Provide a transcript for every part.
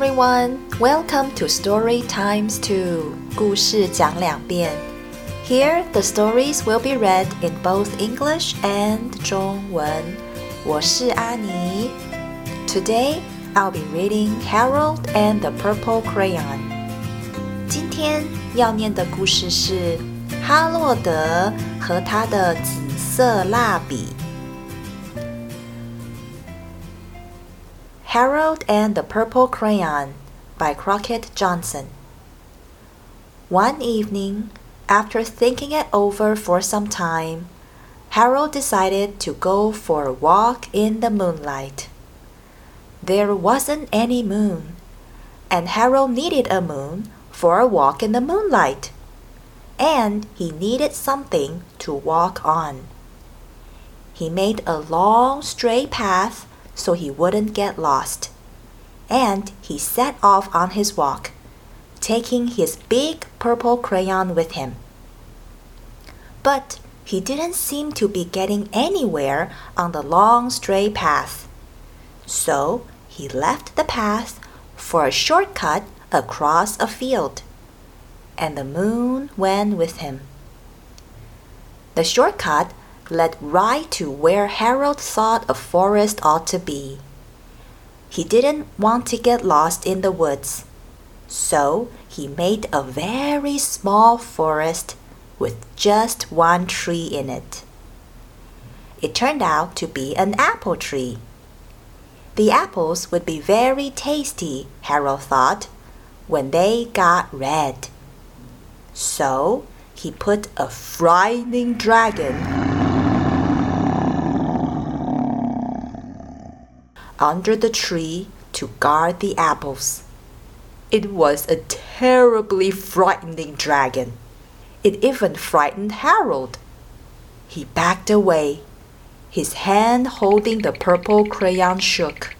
everyone, welcome to Story Times 2. 故事讲两遍. Here, the stories will be read in both English and 中文. 我是阿妮. Today, I'll be reading Harold and the Purple Crayon. 今天要念的故事是哈洛德和他的紫色蜡笔。 Harold and the Purple Crayon by Crockett Johnson. One evening, after thinking it over for some time, Harold decided to go for a walk in the moonlight. There wasn't any moon, and Harold needed a moon for a walk in the moonlight. And he needed something to walk on. He made a long straight path so he wouldn't get lost. And he set off on his walk, taking his big purple crayon with him. But he didn't seem to be getting anywhere on the long straight path. So he left the path for a shortcut across a field. And the moon went with him. The shortcut led right to where Harold thought a forest ought to be. He didn't want to get lost in the woods, so he made a very small forest with just one tree in it. It turned out to be an apple tree. The apples would be very tasty, Harold thought, when they got red. So he put a frightening dragon under the tree to guard the apples. It was a terribly frightening dragon. It even frightened Harold. He backed away. His hand holding the purple crayon shook.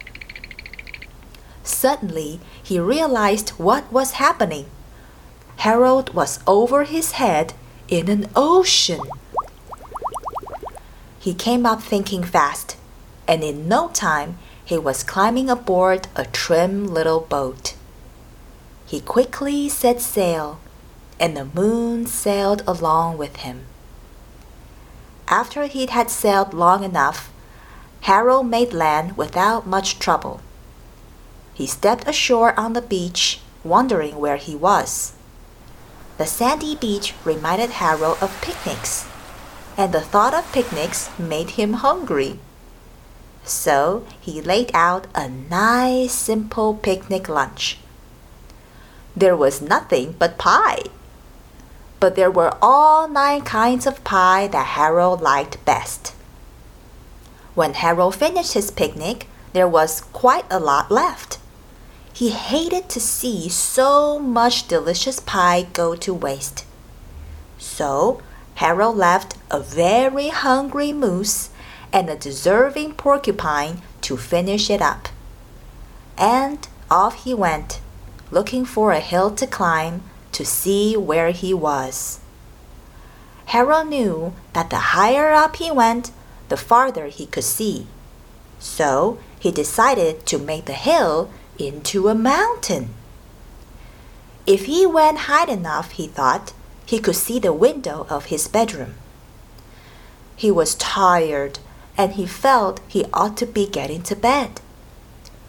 Suddenly, he realized what was happening. Harold was over his head in an ocean. He came up thinking fast, and in no time he was climbing aboard a trim little boat. He quickly set sail, and the moon sailed along with him. After he had sailed long enough, Harold made land without much trouble. He stepped ashore on the beach, wondering where he was. The sandy beach reminded Harold of picnics, and the thought of picnics made him hungry. So he laid out a nice simple picnic lunch. There was nothing but pie. But there were all nine kinds of pie that Harold liked best. When Harold finished his picnic, there was quite a lot left. He hated to see so much delicious pie go to waste. So Harold left a very hungry moose and a deserving porcupine to finish it up. And off he went, looking for a hill to climb to see where he was. Harold knew that the higher up he went, the farther he could see. So he decided to make the hill into a mountain. If he went high enough, he thought, he could see the window of his bedroom. He was tired and he felt he ought to be getting to bed.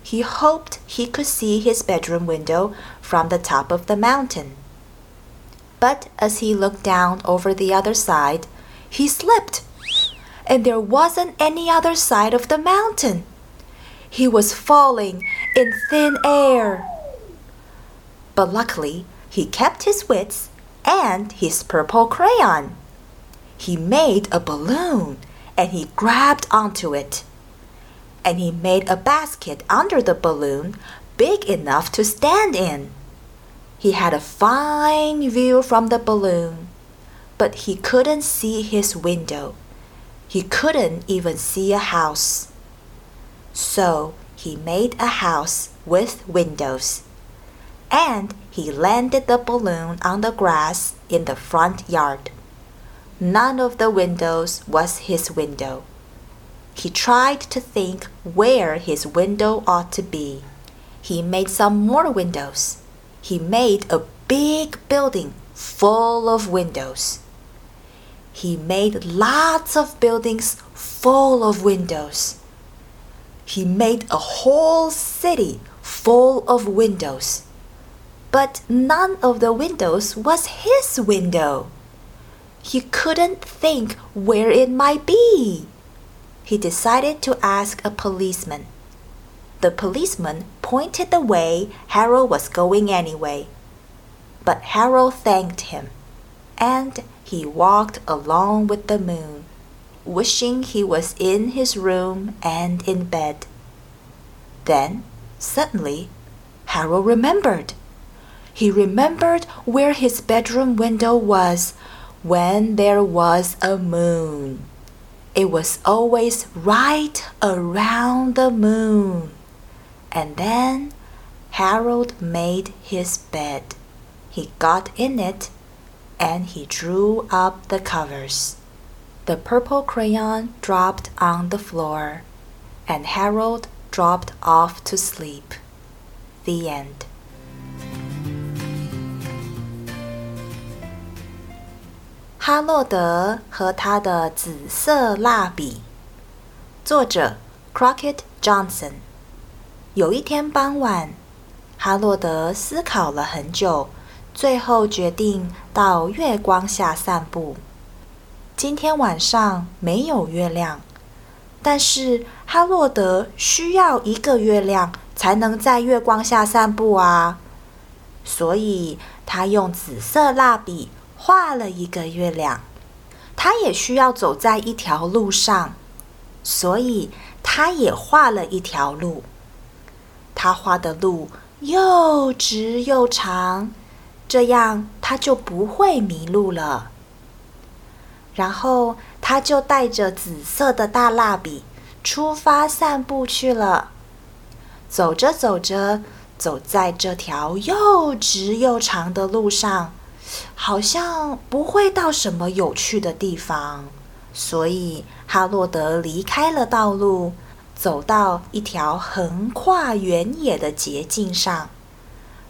He hoped he could see his bedroom window from the top of the mountain. But as he looked down over the other side, he slipped, and there wasn't any other side of the mountain. He was falling in thin air. But luckily, he kept his wits and his purple crayon. He made a balloon and he grabbed onto it. And he made a basket under the balloon big enough to stand in. He had a fine view from the balloon, but he couldn't see his window. He couldn't even see a house. So he made a house with windows. And he landed the balloon on the grass in the front yard. None of the windows was his window. He tried to think where his window ought to be. he made some more windows. He made a big building full of windows. He made lots of buildings full of windows. He made a whole city full of windows. But none of the windows was his window. He couldn't think where it might be. He decided to ask a policeman. The policeman pointed the way Harold was going anyway. But Harold thanked him, and he walked along with the moon, wishing he was in his room and in bed. Then, suddenly, Harold remembered. He remembered where his bedroom window was when there was a moon. It was always right around the moon. And then Harold made his bed. He got in it and he drew up the covers. The purple crayon dropped on the floor, and Harold dropped off to sleep. The end. 哈洛德和他的紫色蜡笔，作者 Crockett Johnson。有一天傍晚，哈洛德思考了很久。最后决定到月光下散步。今天晚上没有月亮，但是哈洛德需要一个月亮才能在月光下散步啊！所以他用紫色蜡笔画了一个月亮。他也需要走在一条路上，所以他也画了一条路。他画的路又直又长。这样他就不会迷路了。然后他就带着紫色的大蜡笔出发散步去了。走着走着，走在这条又直又长的路上，好像不会到什么有趣的地方。所以哈洛德离开了道路，走到一条横跨原野的捷径上。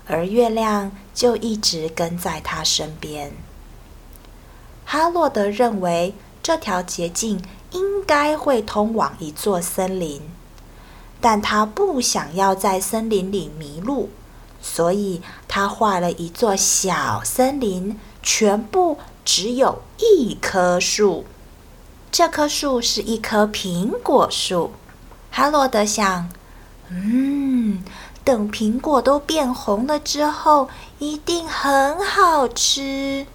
而月亮就一直跟在他身边。哈洛德认为这条捷径应该会通往一座森林，但他不想要在森林里迷路，所以他画了一座小森林，全部只有一棵树。这棵树是一棵苹果树。哈罗德想，嗯。等苹果都变红了之后，一定很好吃。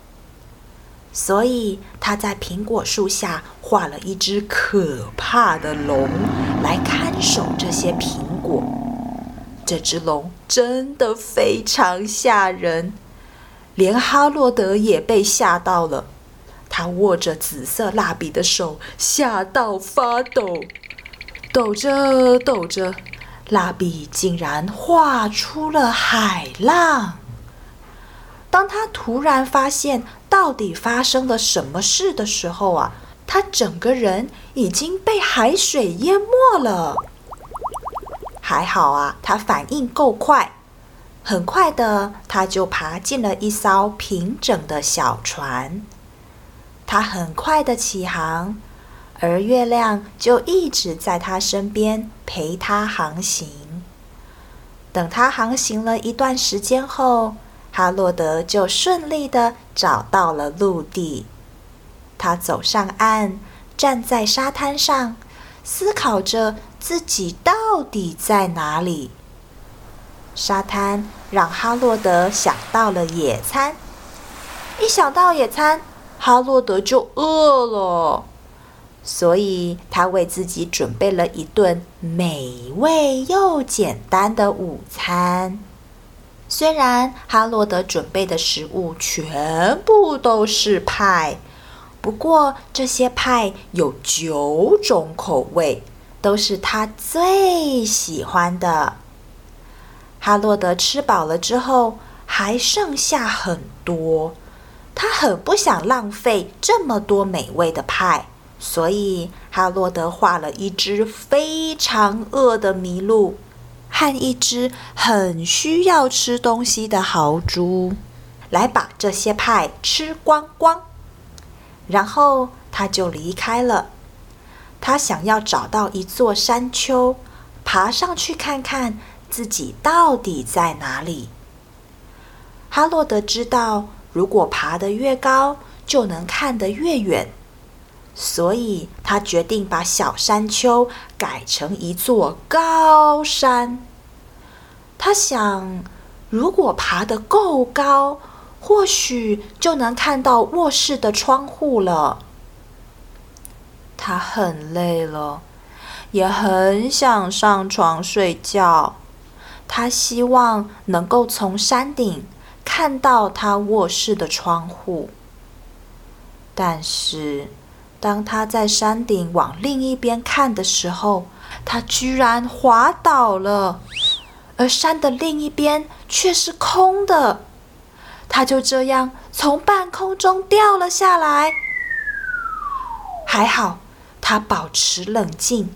所以他在苹果树下画了一只可怕的龙来看守这些苹果。这只龙真的非常吓人，连哈洛德也被吓到了。他握着紫色蜡笔的手吓到发抖，抖着抖着。蜡笔竟然画出了海浪。当他突然发现到底发生了什么事的时候啊，他整个人已经被海水淹没了。还好啊，他反应够快，很快的他就爬进了一艘平整的小船。他很快的起航。而月亮就一直在他身边陪他航行。等他航行了一段时间后，哈洛德就顺利的找到了陆地。他走上岸，站在沙滩上，思考着自己到底在哪里。沙滩让哈洛德想到了野餐。一想到野餐，哈洛德就饿了。所以他为自己准备了一顿美味又简单的午餐。虽然哈洛德准备的食物全部都是派，不过这些派有九种口味，都是他最喜欢的。哈洛德吃饱了之后，还剩下很多，他很不想浪费这么多美味的派。所以，哈洛德画了一只非常饿的麋鹿，和一只很需要吃东西的豪猪，来把这些派吃光光。然后他就离开了。他想要找到一座山丘，爬上去看看自己到底在哪里。哈洛德知道，如果爬得越高，就能看得越远，所以他决定把小山丘改成一座高山。他想，如果爬得够高，或许就能看到卧室的窗户了。他很累了，也很想上床睡觉。他希望能够从山顶看到他卧室的窗户。但是，当他在山顶往另一边看的时候，他居然滑倒了，而山的另一边却是空的。他就这样从半空中掉了下来。还好。他保持冷静，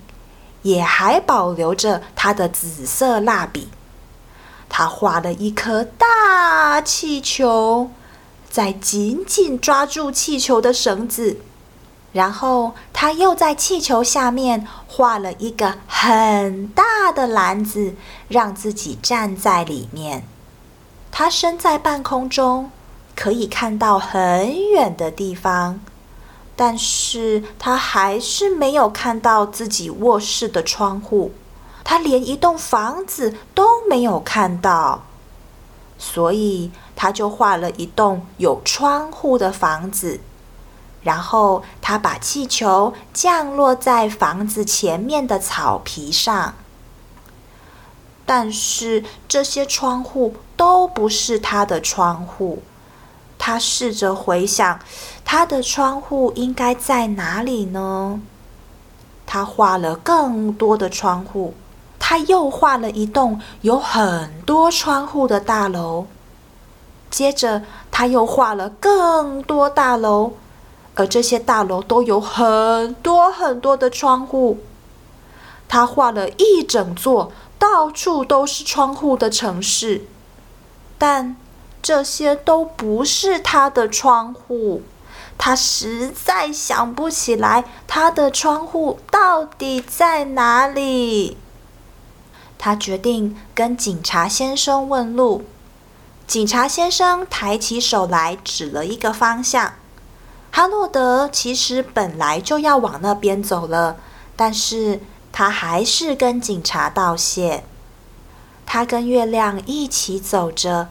也还保留着他的紫色蜡笔。他画了一颗大气球，再紧紧抓住气球的绳子，然后他又在气球下面画了一个很大的篮子，让自己站在里面。他身在半空中，可以看到很远的地方。但是他还是没有看到自己卧室的窗户，他连一栋房子都没有看到，所以他就画了一栋有窗户的房子，然后他把气球降落在房子前面的草皮上。但是这些窗户都不是他的窗户。他试着回想，他的窗户应该在哪里呢？他画了更多的窗户，他又画了一栋有很多窗户的大楼。接着，他又画了更多大楼，而这些大楼都有很多很多的窗户。他画了一整座到处都是窗户的城市，但。这些都不是他的窗户，他实在想不起来他的窗户到底在哪里。他决定跟警察先生问路。警察先生抬起手来，指了一个方向。哈洛德其实本来就要往那边走了，但是他还是跟警察道谢。他跟月亮一起走着。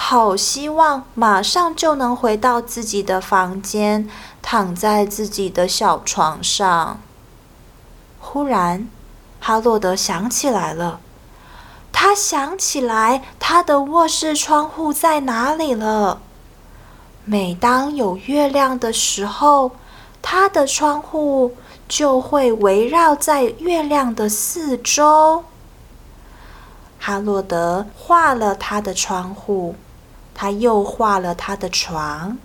好希望马上就能回到自己的房间，躺在自己的小床上。忽然，哈洛德想起来了，他想起来他的卧室窗户在哪里了。每当有月亮的时候，他的窗户就会围绕在月亮的四周。哈洛德画了他的窗户。他又画了他的床。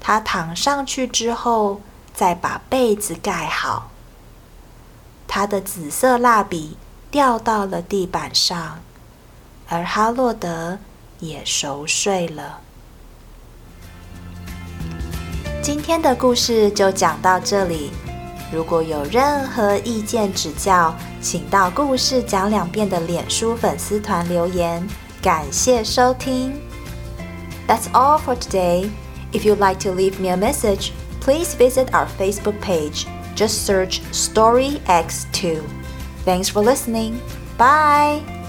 他躺上去之后，再把被子盖好。他的紫色蜡笔掉到了地板上，而哈洛德也熟睡了。今天的故事就讲到这里。如果有任何意见指教，请到“故事讲两遍”的脸书粉丝团留言。感谢收听。That's all for today. If you'd like to leave me a message, please visit our Facebook page. Just search Story X2. Thanks for listening. Bye.